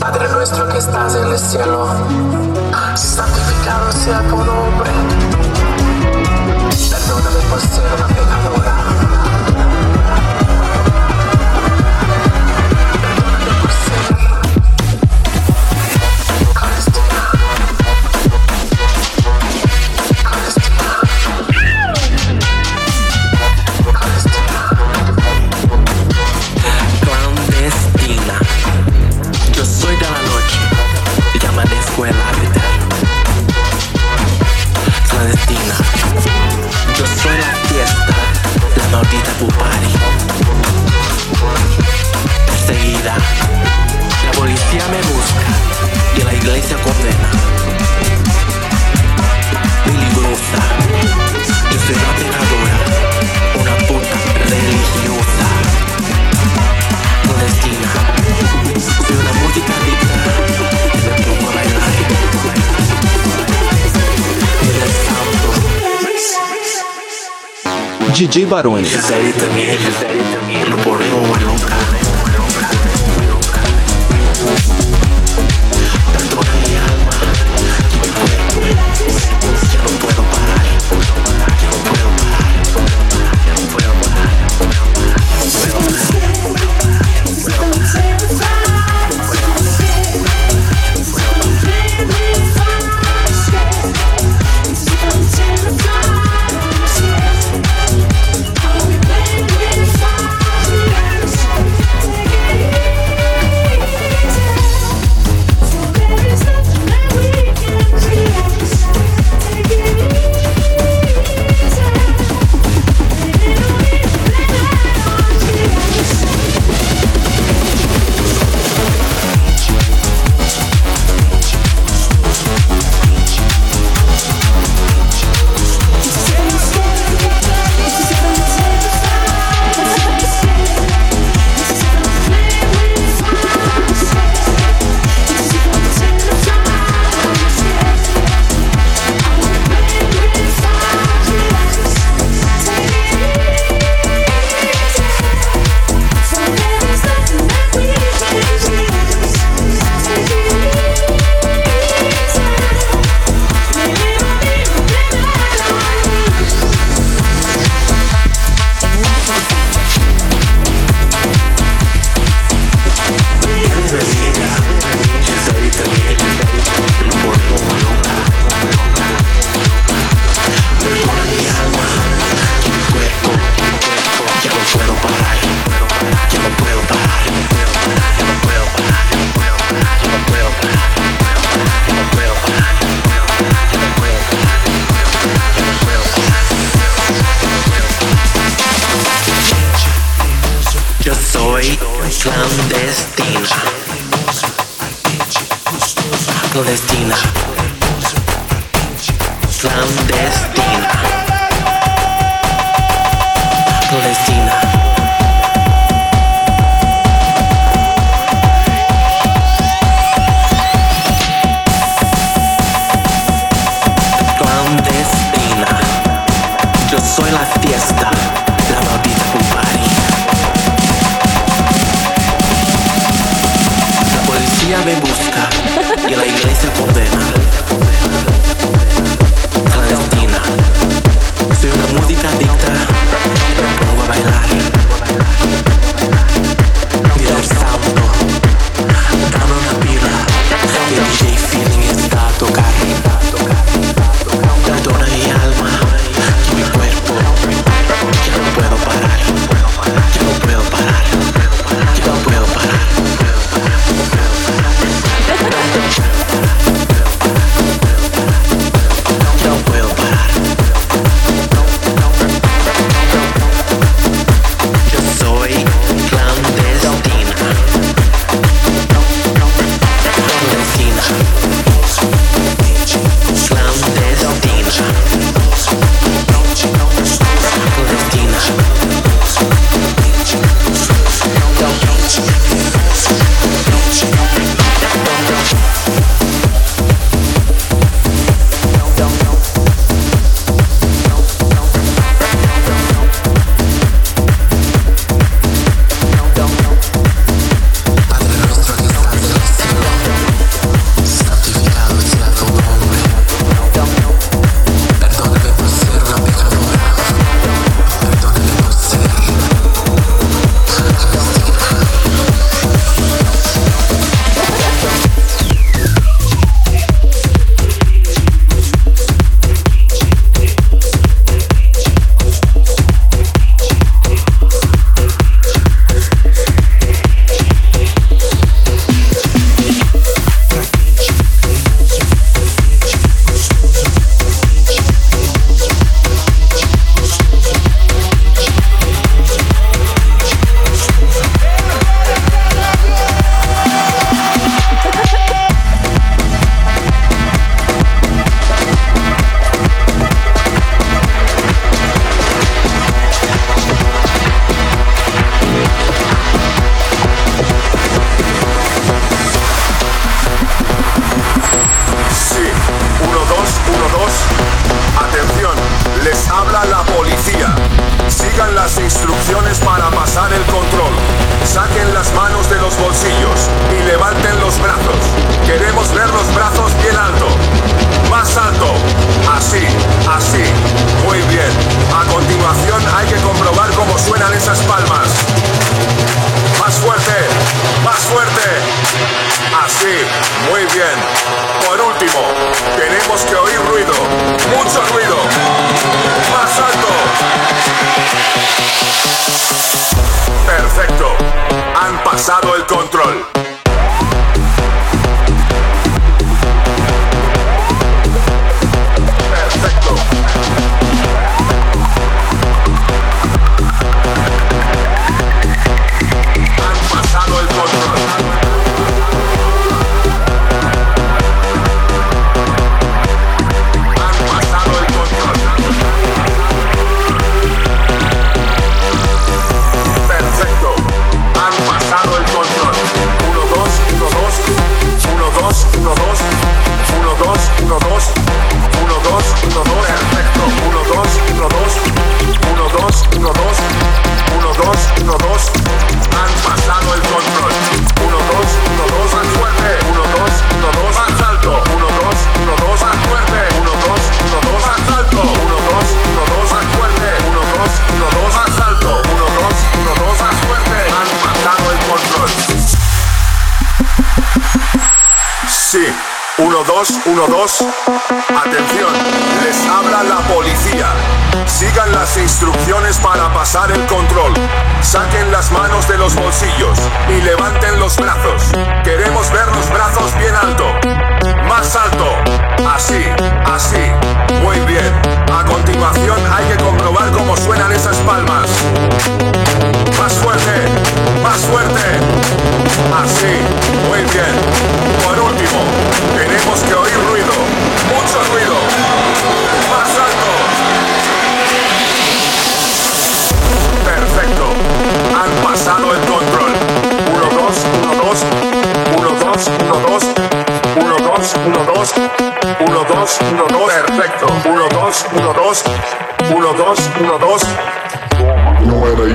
Padre nuestro que estás en el cielo, santificado sea tu nombre. Perdóname por ser una DJ Barone. Sí, muy bien. Por último, tenemos que oír ruido. Mucho ruido. Más alto. Perfecto. Han pasado el control.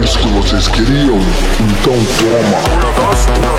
isso que vocês queriam? Então toma! Dois, dois,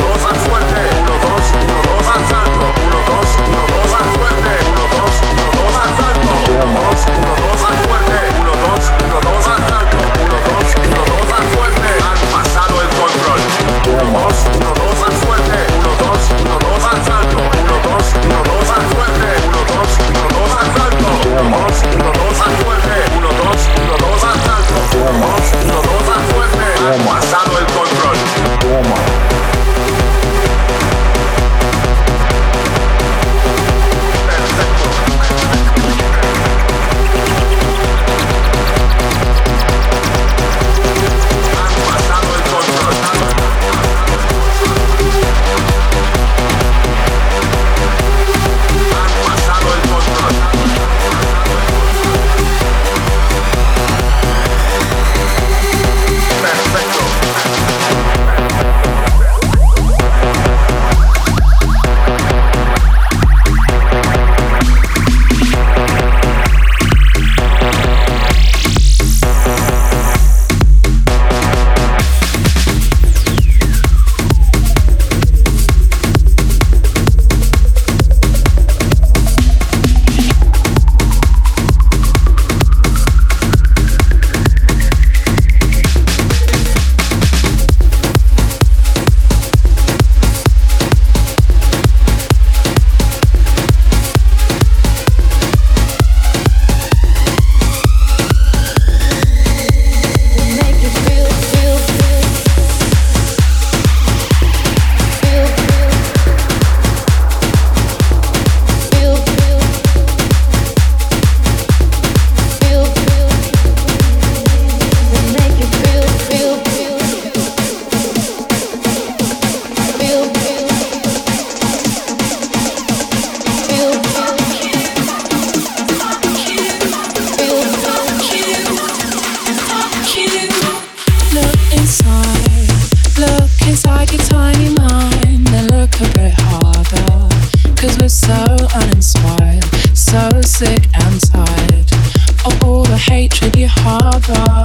hatred you harbor.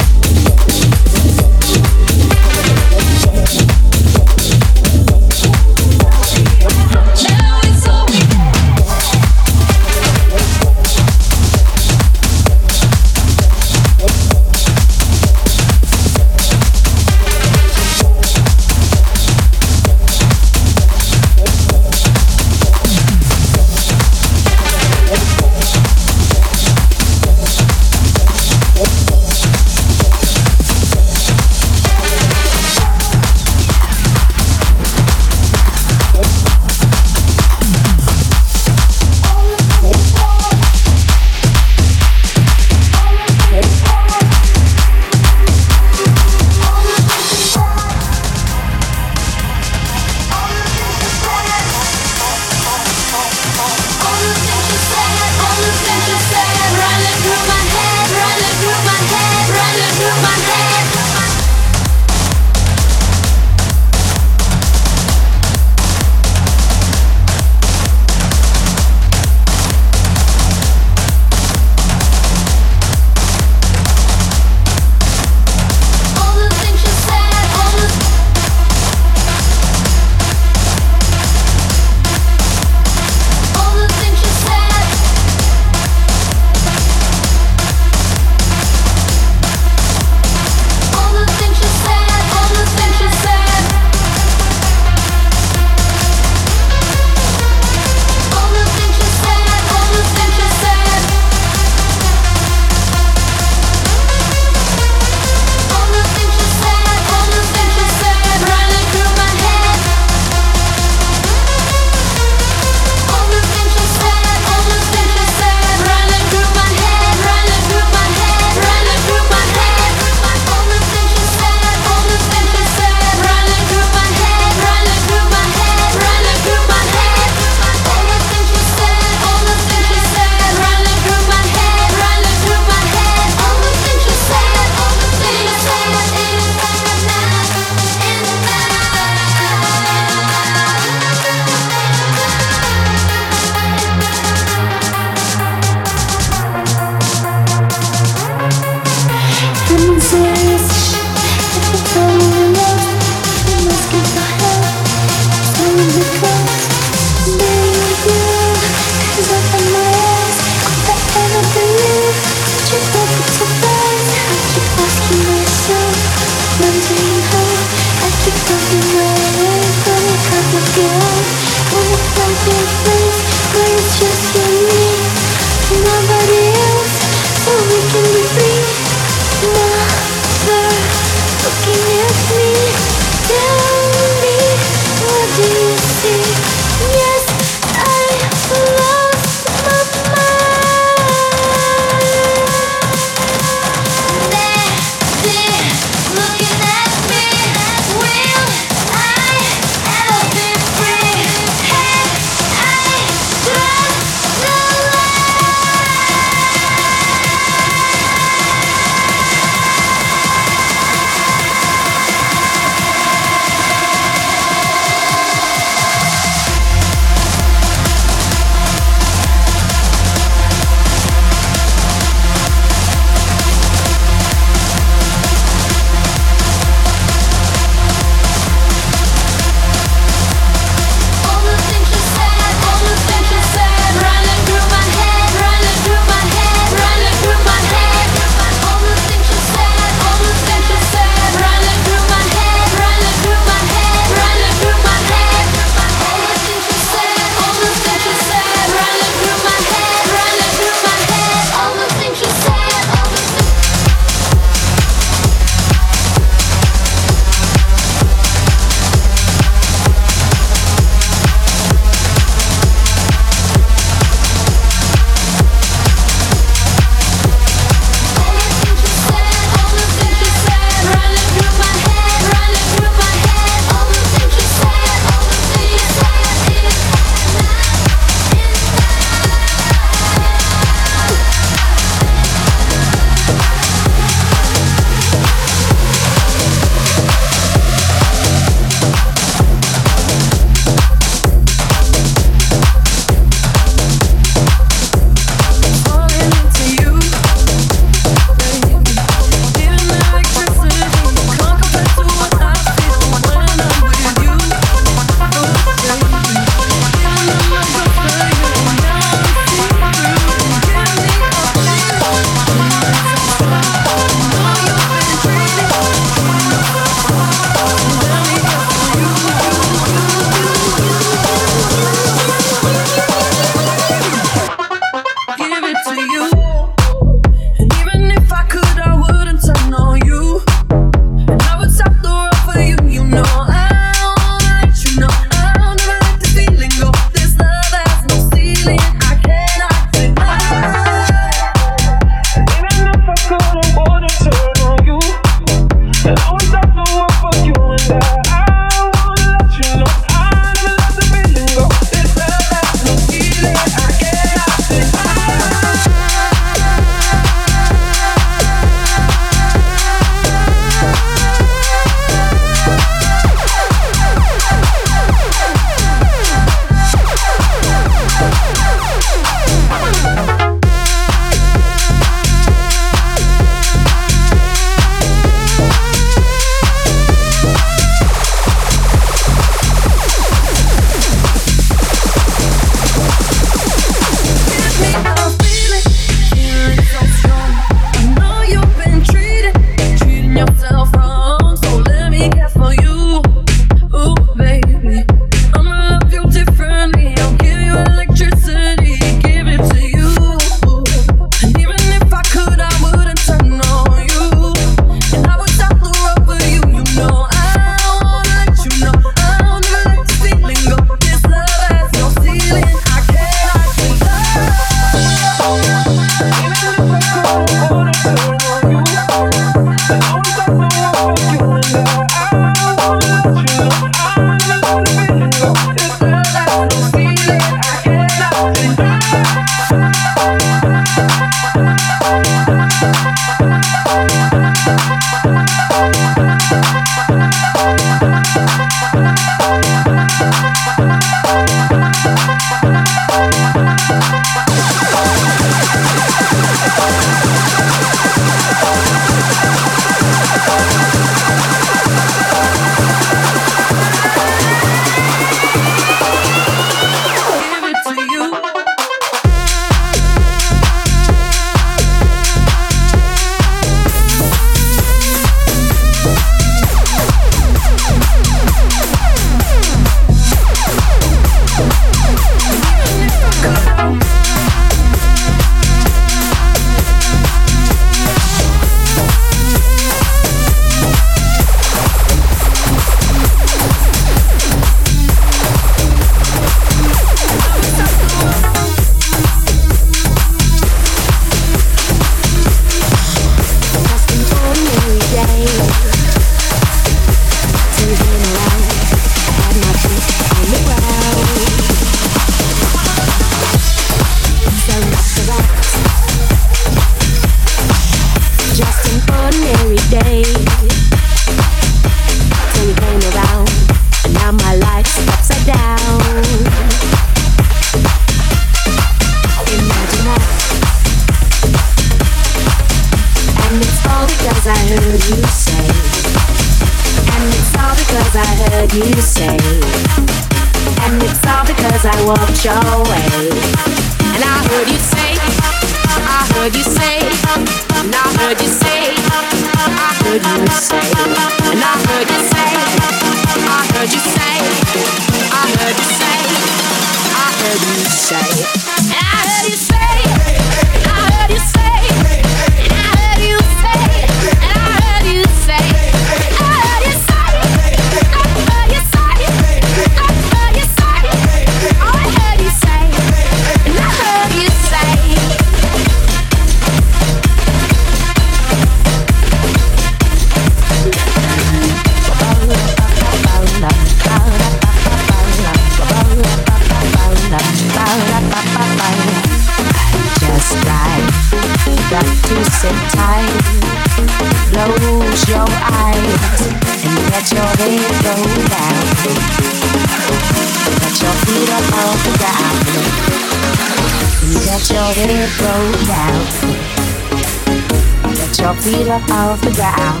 Feet up off the ground.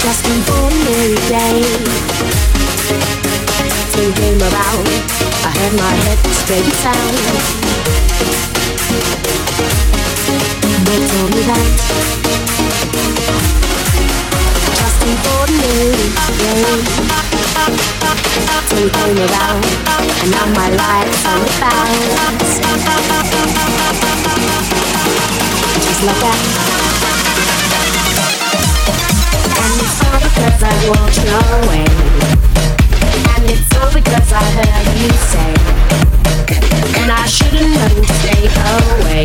Just an ordinary day nothing came around. I had my head straight down. They told me that just an ordinary day. Came around, and now my life's on the bounce. Just like that. And it's all because I walked your way. And it's all because I heard you say, and I shouldn't have stay away.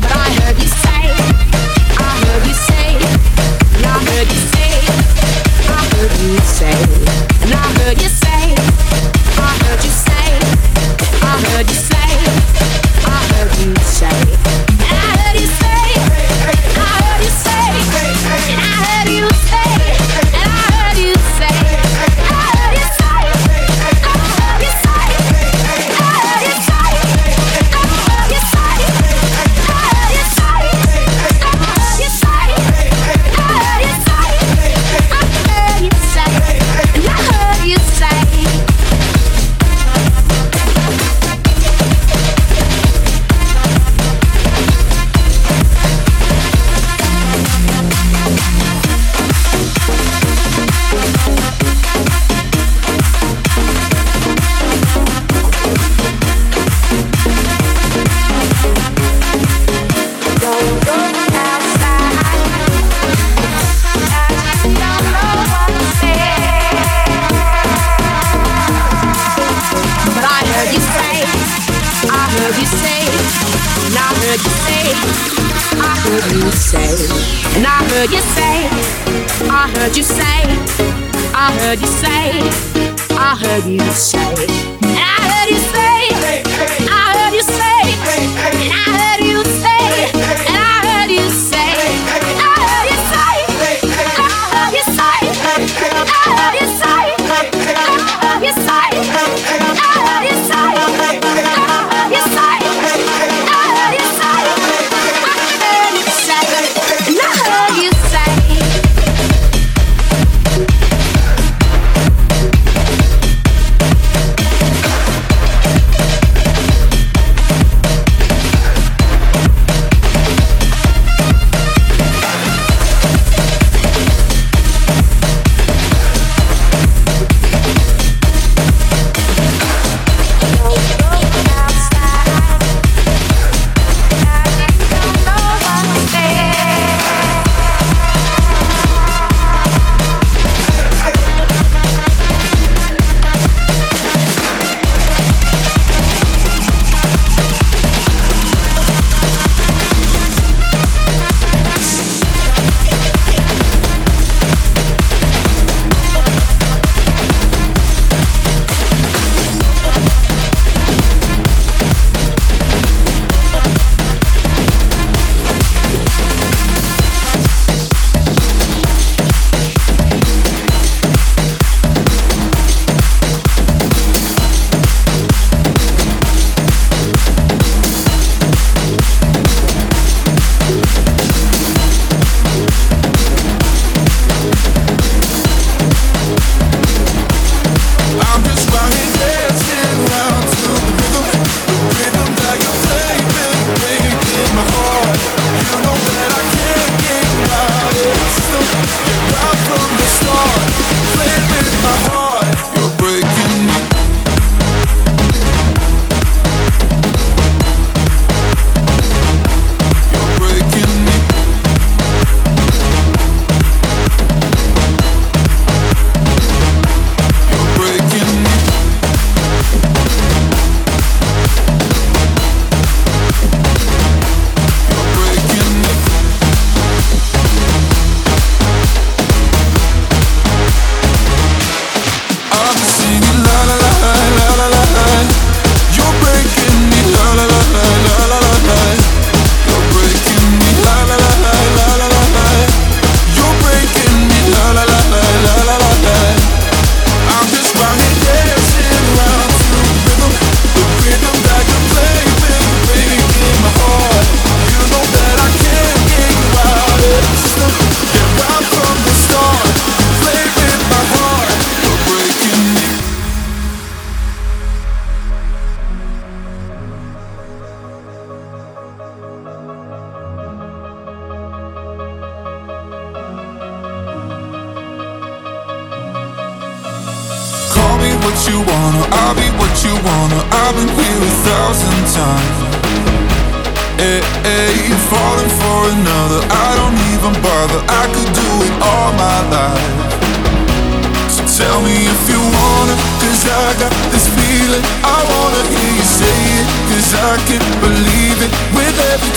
But I heard you say, I heard you say, I heard you say, heard you say, I heard you say, I heard you say, I heard you say, I heard you say,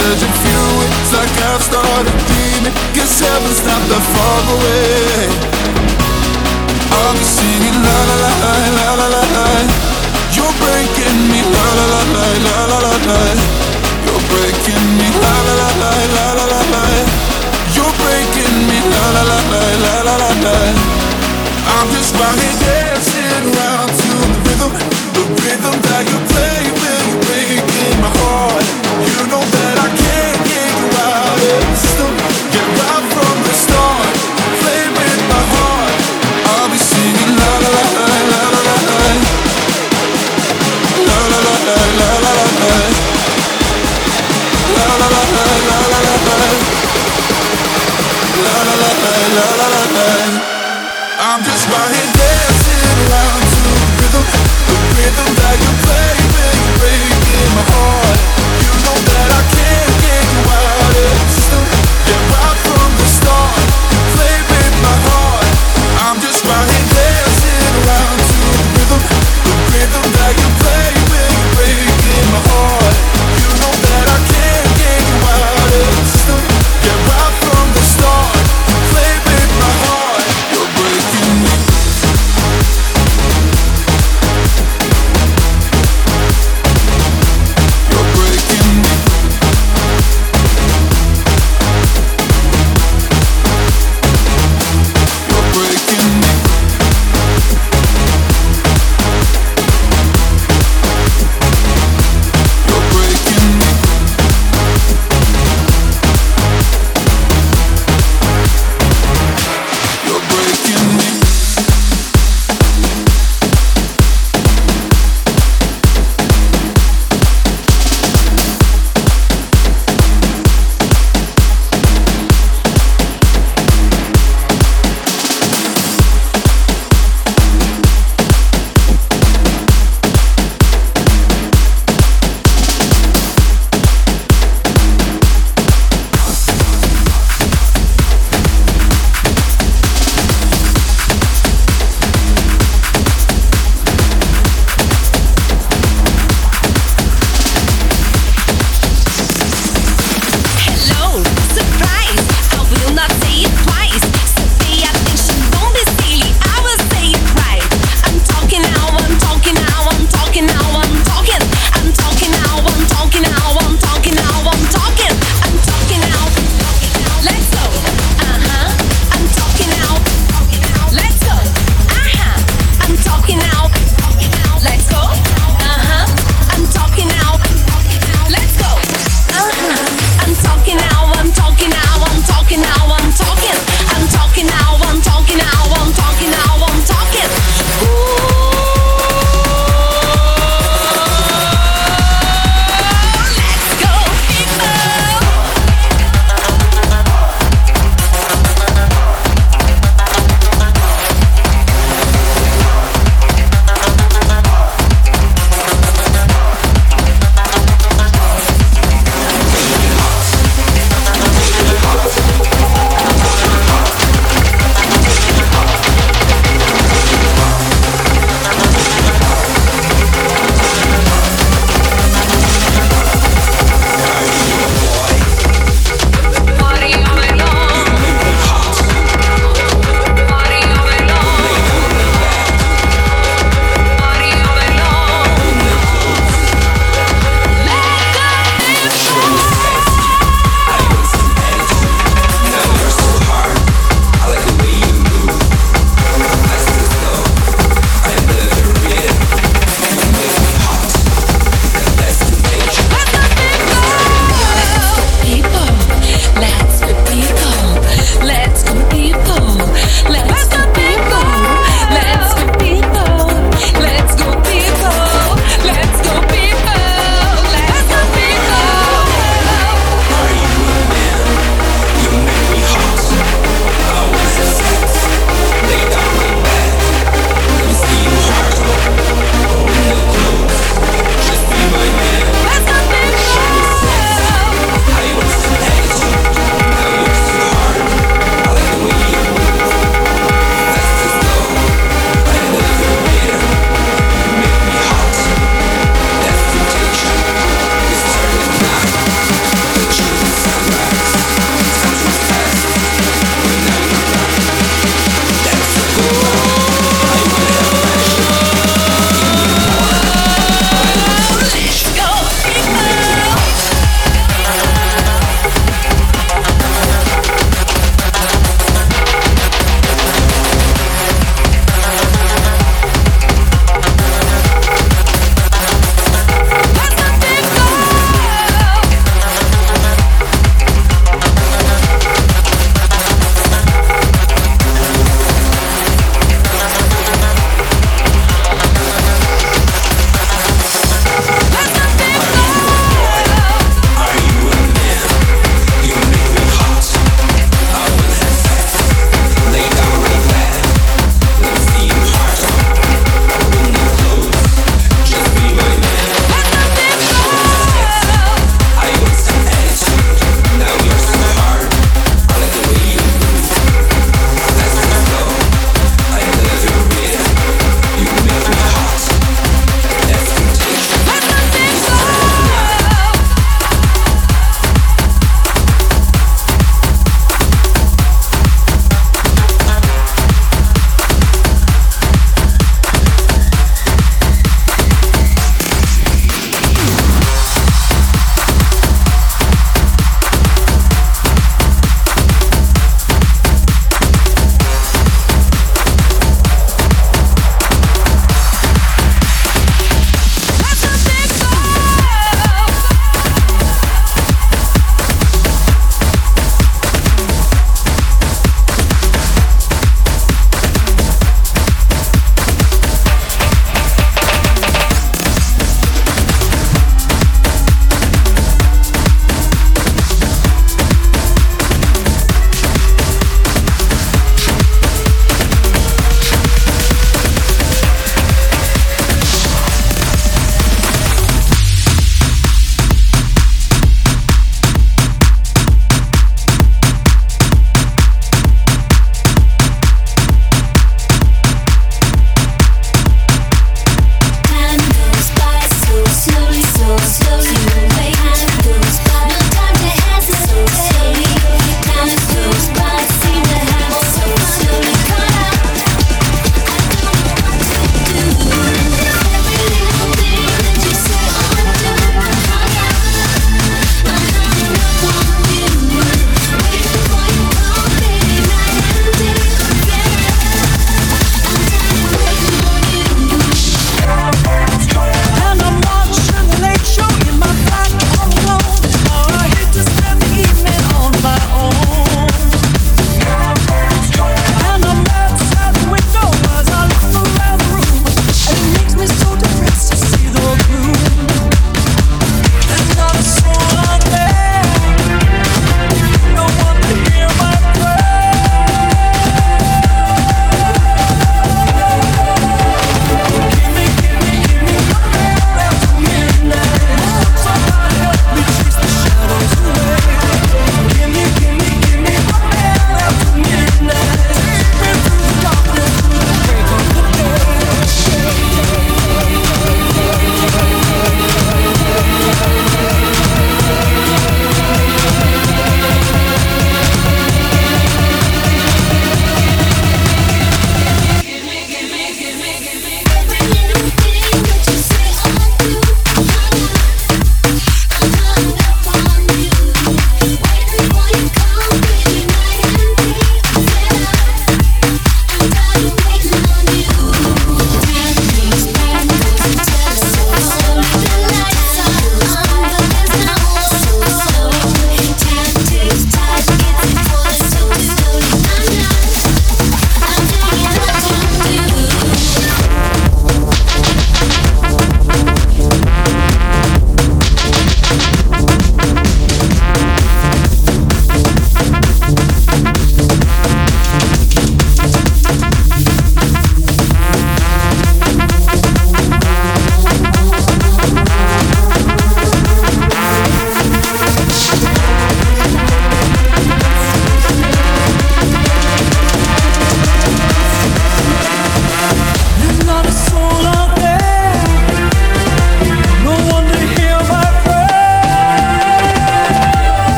surging fuel. It's like I've started dreaming. Guess heaven's not that far away. I'll be singing la la la la la la la. You're breaking me la la la la la la la. You're breaking me la la la la la la la la. You're breaking me la la la la la la la la. I'm just right dancing.